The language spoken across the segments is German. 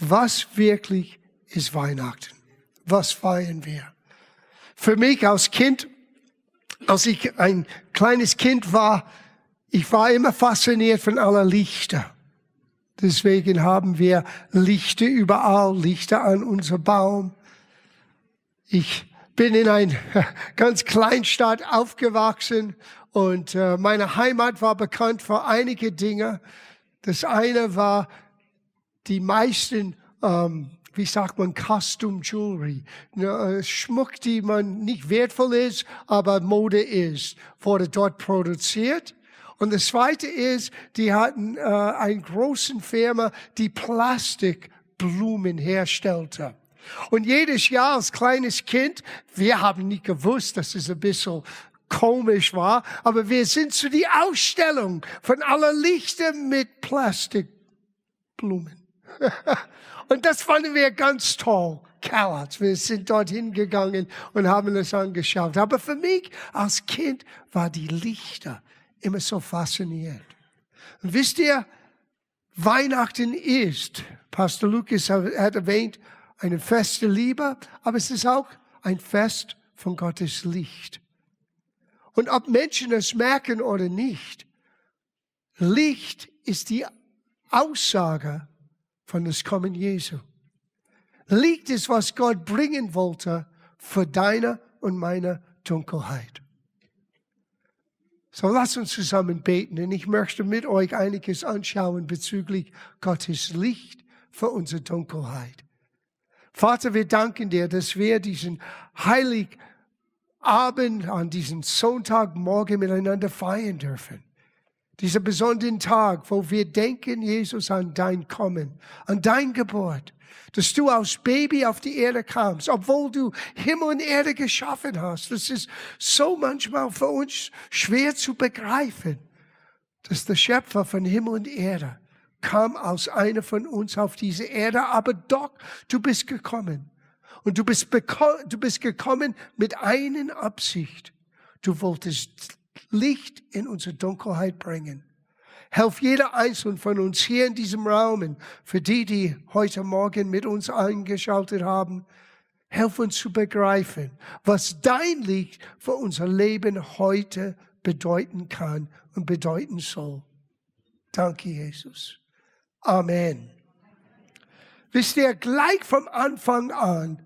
was wirklich ist Weihnachten? Was feiern wir? Für mich als Kind, als ich ein kleines Kind war, ich war immer fasziniert von aller Lichter. Deswegen haben wir Lichter überall, Lichter an unserem Baum. Ich bin in ein ganz kleinen Stadt aufgewachsen und äh, meine Heimat war bekannt für einige Dinge. Das eine war die meisten, ähm, wie sagt man, Costume Jewelry, ne, Schmuck, die man nicht wertvoll ist, aber Mode ist, wurde dort produziert. Und das Zweite ist, die hatten äh, eine große Firma, die Plastikblumen herstellte. Und jedes Jahr als kleines Kind, wir haben nicht gewusst, dass es ein bisschen komisch war, aber wir sind zu die Ausstellung von aller Lichter mit Plastikblumen. und das fanden wir ganz toll. Kerls. Wir sind dorthin gegangen und haben es angeschaut. Aber für mich als Kind war die Lichter immer so fasziniert. Und wisst ihr, Weihnachten ist, Pastor Lukas hat erwähnt, eine feste Liebe, aber es ist auch ein Fest von Gottes Licht. Und ob Menschen es merken oder nicht, Licht ist die Aussage von das Kommen Jesu. Licht ist, was Gott bringen wollte für deine und meine Dunkelheit. So lasst uns zusammen beten, und ich möchte mit euch einiges anschauen bezüglich Gottes Licht für unsere Dunkelheit. Vater, wir danken dir, dass wir diesen Heiligabend an diesem Sonntagmorgen miteinander feiern dürfen. Dieser besonderen Tag, wo wir denken, Jesus, an dein Kommen, an dein Geburt, dass du als Baby auf die Erde kamst, obwohl du Himmel und Erde geschaffen hast. Das ist so manchmal für uns schwer zu begreifen, dass der Schöpfer von Himmel und Erde kam aus einer von uns auf diese Erde, aber doch, du bist gekommen. Und du bist, du bist gekommen mit einer Absicht. Du wolltest Licht in unsere Dunkelheit bringen. Helf jeder Einzelne von uns hier in diesem Raum und für die, die heute Morgen mit uns eingeschaltet haben. Helf uns zu begreifen, was dein Licht für unser Leben heute bedeuten kann und bedeuten soll. Danke, Jesus. Amen. Wisst ihr, gleich vom Anfang an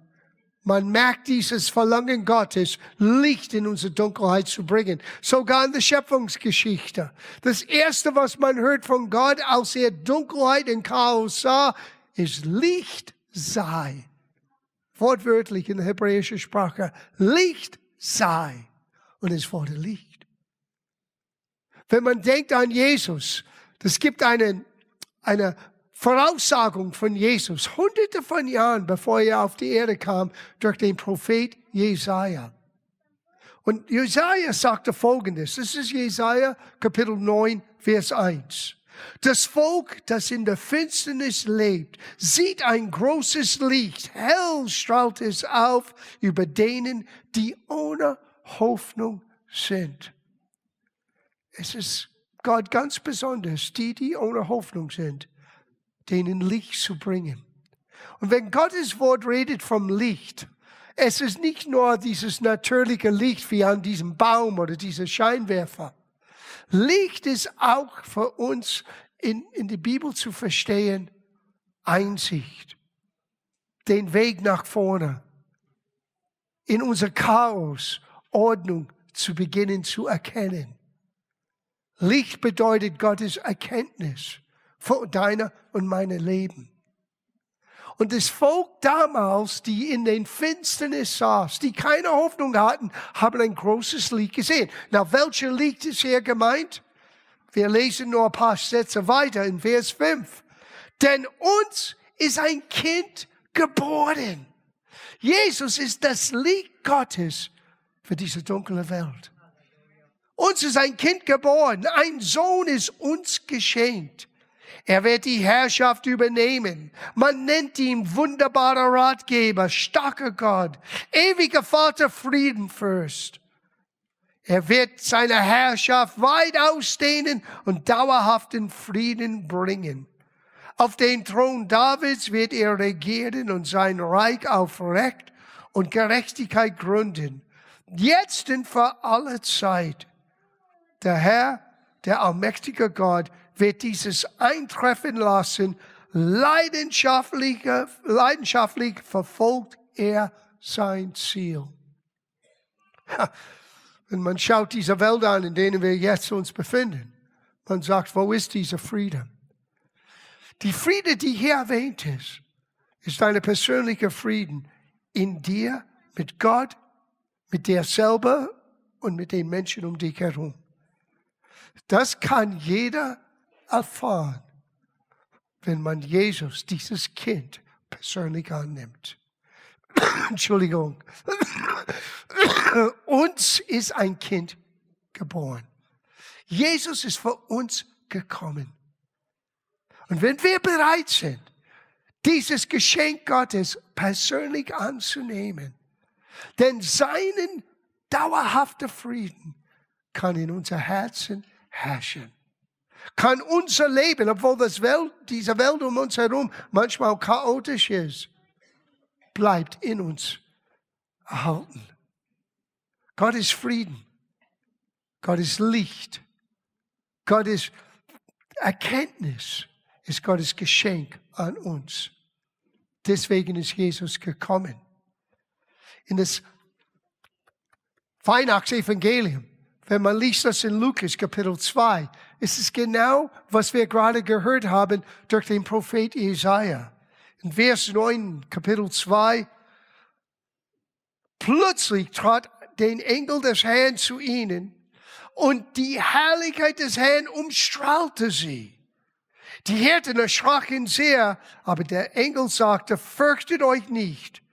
man merkt dieses Verlangen Gottes, Licht in unsere Dunkelheit zu bringen. Sogar in der Schöpfungsgeschichte. Das erste, was man hört von Gott, als er Dunkelheit und Chaos sah, ist Licht sei. Wortwörtlich in der hebräischen Sprache. Licht sei. Und es wurde Licht. Wenn man denkt an Jesus, das gibt einen, eine Voraussagung von Jesus, hunderte von Jahren bevor er auf die Erde kam, durch den Prophet Jesaja. Und Jesaja sagte folgendes, das ist Jesaja Kapitel 9, Vers 1. Das Volk, das in der Finsternis lebt, sieht ein großes Licht, hell strahlt es auf über denen, die ohne Hoffnung sind. Es ist Gott ganz besonders, die, die ohne Hoffnung sind denen Licht zu bringen. Und wenn Gottes Wort redet vom Licht, es ist nicht nur dieses natürliche Licht wie an diesem Baum oder dieser Scheinwerfer. Licht ist auch für uns in, in die Bibel zu verstehen, Einsicht, den Weg nach vorne, in unser Chaos Ordnung zu beginnen zu erkennen. Licht bedeutet Gottes Erkenntnis deine und meine Leben. Und das Volk damals, die in den Finsternis saß, die keine Hoffnung hatten, haben ein großes Licht gesehen. Na, welcher Licht ist hier gemeint? Wir lesen nur ein paar Sätze weiter in Vers 5. Denn uns ist ein Kind geboren. Jesus ist das Licht Gottes für diese dunkle Welt. Uns ist ein Kind geboren, ein Sohn ist uns geschenkt. Er wird die Herrschaft übernehmen. Man nennt ihn wunderbarer Ratgeber, starker Gott, ewiger Vater, Friedenfürst. Er wird seine Herrschaft weit ausdehnen und dauerhaften Frieden bringen. Auf den Thron Davids wird er regieren und sein Reich auf Recht und Gerechtigkeit gründen. Jetzt und für alle Zeit. Der Herr, der allmächtige Gott, wird dieses eintreffen lassen. Leidenschaftlich, leidenschaftlich verfolgt er sein Ziel. Wenn man schaut diese Welt an, in denen wir jetzt uns befinden, man sagt, wo ist dieser Friede? Die Friede, die hier erwähnt ist, ist ein persönlicher Frieden in dir, mit Gott, mit dir selber und mit den Menschen um dich herum. Das kann jeder erfahren, wenn man Jesus, dieses Kind, persönlich annimmt. Entschuldigung. uns ist ein Kind geboren. Jesus ist für uns gekommen. Und wenn wir bereit sind, dieses Geschenk Gottes persönlich anzunehmen, denn seinen dauerhaften Frieden kann in unser Herzen herrschen. Kann unser Leben, obwohl das Welt, diese Welt um uns herum manchmal chaotisch ist, bleibt in uns erhalten. Gott ist Frieden. Gott ist Licht. Gott ist Erkenntnis. Ist Gottes Geschenk an uns. Deswegen ist Jesus gekommen. In das Weihnachtsevangelium, wenn man liest das in Lukas Kapitel 2, ist es genau, was wir gerade gehört haben durch den Prophet Jesaja. In Vers 9, Kapitel 2, plötzlich trat den Engel des Herrn zu ihnen und die Herrlichkeit des Herrn umstrahlte sie. Die Hirten erschraken sehr, aber der Engel sagte, fürchtet euch nicht.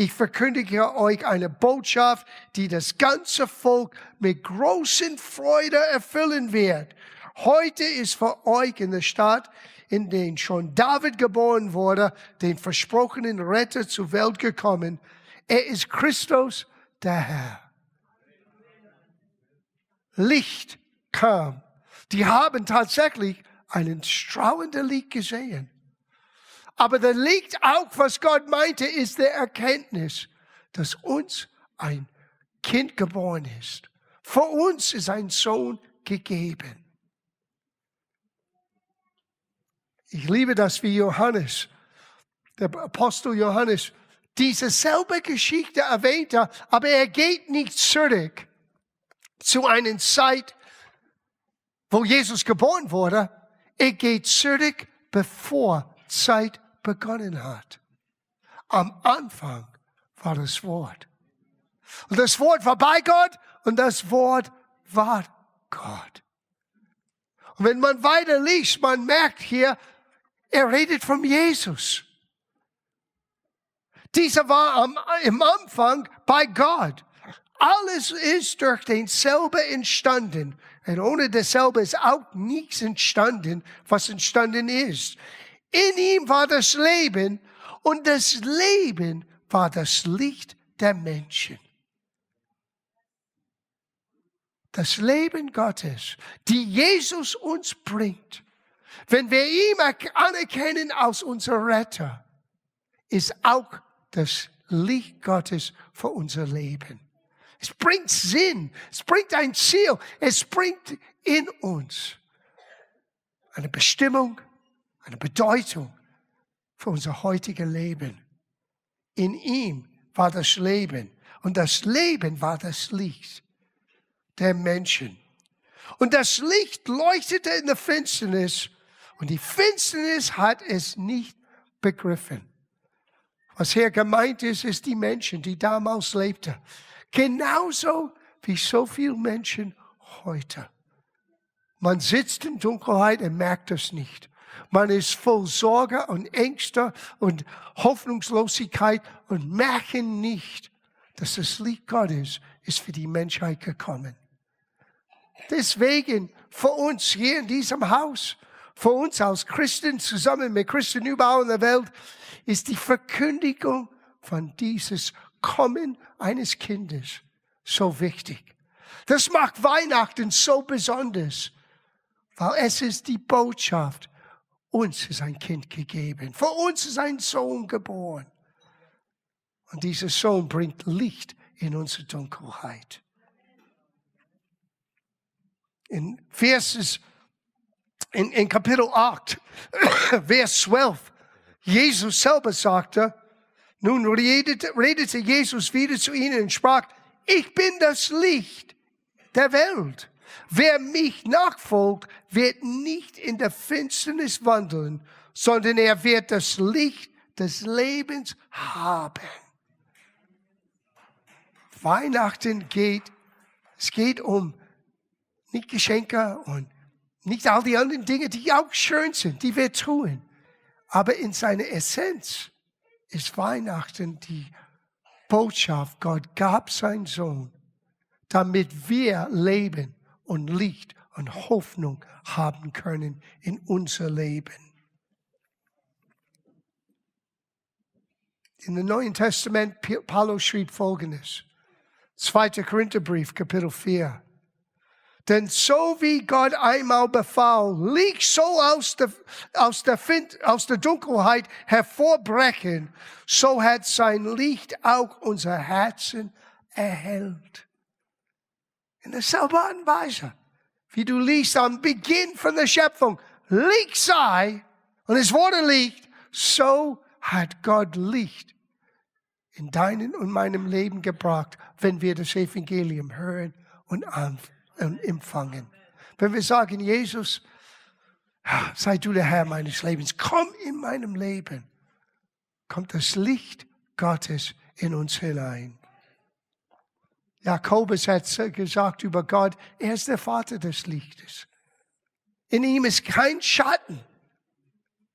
Ich verkündige euch eine Botschaft, die das ganze Volk mit großen Freude erfüllen wird. Heute ist für euch in der Stadt in den schon David geboren wurde, den versprochenen Retter zur Welt gekommen. Er ist Christus, der Herr. Licht kam. Die haben tatsächlich einen strahlenden Licht gesehen. Aber der Licht auch, was Gott meinte, ist der Erkenntnis, dass uns ein Kind geboren ist. Für uns ist ein Sohn gegeben. Ich liebe das, wie Johannes, der Apostel Johannes, diese selbe Geschichte erwähnte, aber er geht nicht zurück zu einer Zeit, wo Jesus geboren wurde. Er geht zurück, bevor Zeit begonnen hat. Am Anfang war das Wort. Und das Wort war bei Gott und das Wort war Gott. Und wenn man weiter liest, man merkt hier, er redet von Jesus. Dieser war am, im Anfang bei Gott. Alles ist durch denselbe entstanden. Und ohne dasselbe ist auch nichts entstanden, was entstanden ist. In ihm war das Leben und das Leben war das Licht der Menschen. Das Leben Gottes, die Jesus uns bringt, wenn wir ihn anerkennen als unser Retter, ist auch das Licht Gottes für unser Leben. Es bringt Sinn, es bringt ein Ziel, es bringt in uns eine Bestimmung, eine Bedeutung für unser heutiges Leben. In ihm war das Leben und das Leben war das Licht der Menschen. Und das Licht leuchtete in der Finsternis und die Finsternis hat es nicht begriffen. Was hier gemeint ist, ist die Menschen, die damals lebten. Genauso wie so viele Menschen heute. Man sitzt in Dunkelheit und merkt es nicht. Man ist voll Sorge und Ängste und Hoffnungslosigkeit und merken nicht, dass das Licht Gottes ist für die Menschheit gekommen. Deswegen für uns hier in diesem Haus, für uns als Christen zusammen mit Christen überall in der Welt, ist die Verkündigung von dieses Kommen eines Kindes so wichtig. Das macht Weihnachten so besonders, weil es ist die Botschaft uns ist ein Kind gegeben. Für uns ist ein Sohn geboren. Und dieser Sohn bringt Licht in unsere Dunkelheit. In Verses, in, in Kapitel 8, Vers 12, Jesus selber sagte, nun redete, redete Jesus wieder zu ihnen und sprach, ich bin das Licht der Welt. Wer mich nachfolgt, wird nicht in der Finsternis wandeln, sondern er wird das Licht des Lebens haben. Weihnachten geht, es geht um nicht Geschenke und nicht all die anderen Dinge, die auch schön sind, die wir tun. Aber in seiner Essenz ist Weihnachten die Botschaft, Gott gab seinen Sohn, damit wir leben und Licht und Hoffnung haben können in unser Leben. In dem Neuen Testament, Paulus schrieb Folgendes. 2. Korintherbrief, Kapitel 4. Denn so wie Gott einmal befahl, Licht so aus der, aus der, Find, aus der Dunkelheit hervorbrechen, so hat sein Licht auch unser Herzen erhellt. In derselben Art und Weise, wie du liest am Beginn von der Schöpfung, Licht sei, und es wurde Licht, so hat Gott Licht in deinem und meinem Leben gebracht, wenn wir das Evangelium hören und empfangen. Wenn wir sagen, Jesus, sei du der Herr meines Lebens, komm in meinem Leben, kommt das Licht Gottes in uns hinein. Jakobus hat gesagt über Gott, er ist der Vater des Lichtes. In ihm ist kein Schatten.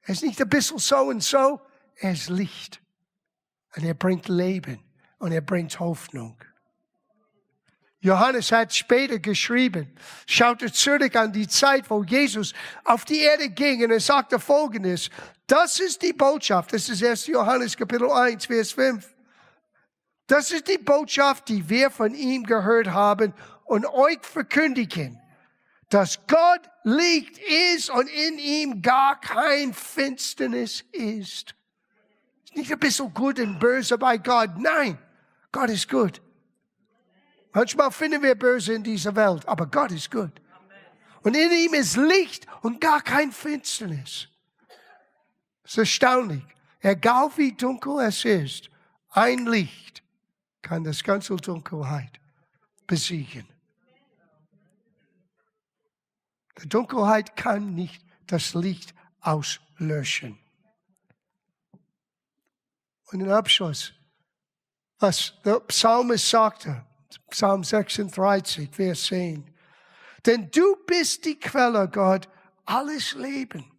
Er ist nicht ein bisschen so und so, er ist Licht. Und er bringt Leben und er bringt Hoffnung. Johannes hat später geschrieben, schaute zurück an die Zeit, wo Jesus auf die Erde ging und er sagte folgendes, das ist die Botschaft, das ist 1. Johannes Kapitel 1, Vers 5. Das ist die Botschaft, die wir von ihm gehört haben und euch verkündigen, dass Gott Licht ist und in ihm gar kein Finsternis ist. Ist nicht ein bisschen gut und böse bei Gott. Nein, Gott ist gut. Manchmal finden wir böse in dieser Welt, aber Gott ist gut. Und in ihm ist Licht und gar kein Finsternis. Es ist erstaunlich. Egal wie dunkel es ist, ein Licht kann das ganze Dunkelheit besiegen. Die Dunkelheit kann nicht das Licht auslöschen. Und im Abschluss, was der Psalmist sagte, Psalm 36, Vers 10. Denn du bist die Quelle, Gott, alles Leben.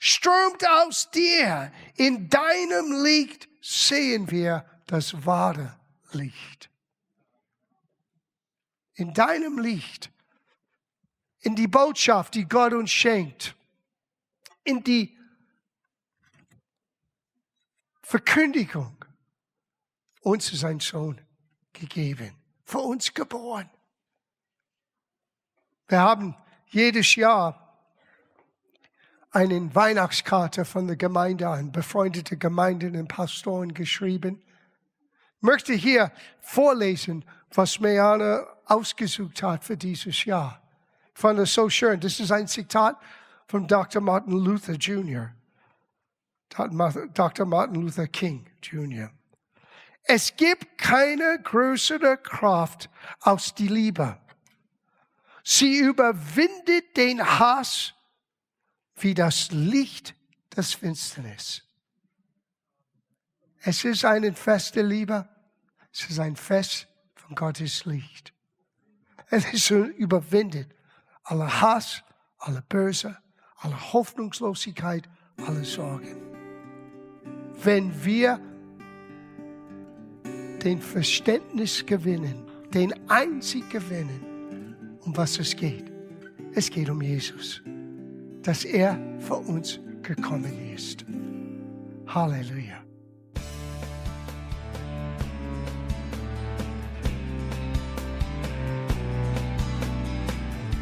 Strömt aus dir. In deinem Licht sehen wir das wahre Licht. In deinem Licht. In die Botschaft, die Gott uns schenkt. In die Verkündigung. Uns ist ein Sohn gegeben für uns geboren. Wir haben jedes Jahr eine Weihnachtskarte von der Gemeinde an befreundete Gemeinden und Pastoren geschrieben. Möchte hier vorlesen, was Meana ausgesucht hat für dieses Jahr. Ich fand es so schön. Das ist ein Zitat von Dr. Martin Luther Jr., Dr. Martin Luther King Jr. Es gibt keine größere Kraft als die Liebe. Sie überwindet den Hass wie das Licht des Finsternis. Es ist eine feste Liebe. Es ist ein Fest von Gottes Licht. Es ist überwindet alle Hass, alle Böse, alle Hoffnungslosigkeit, alle Sorgen. Wenn wir den Verständnis gewinnen, den einzig gewinnen, um was es geht. Es geht um Jesus, dass er für uns gekommen ist. Halleluja.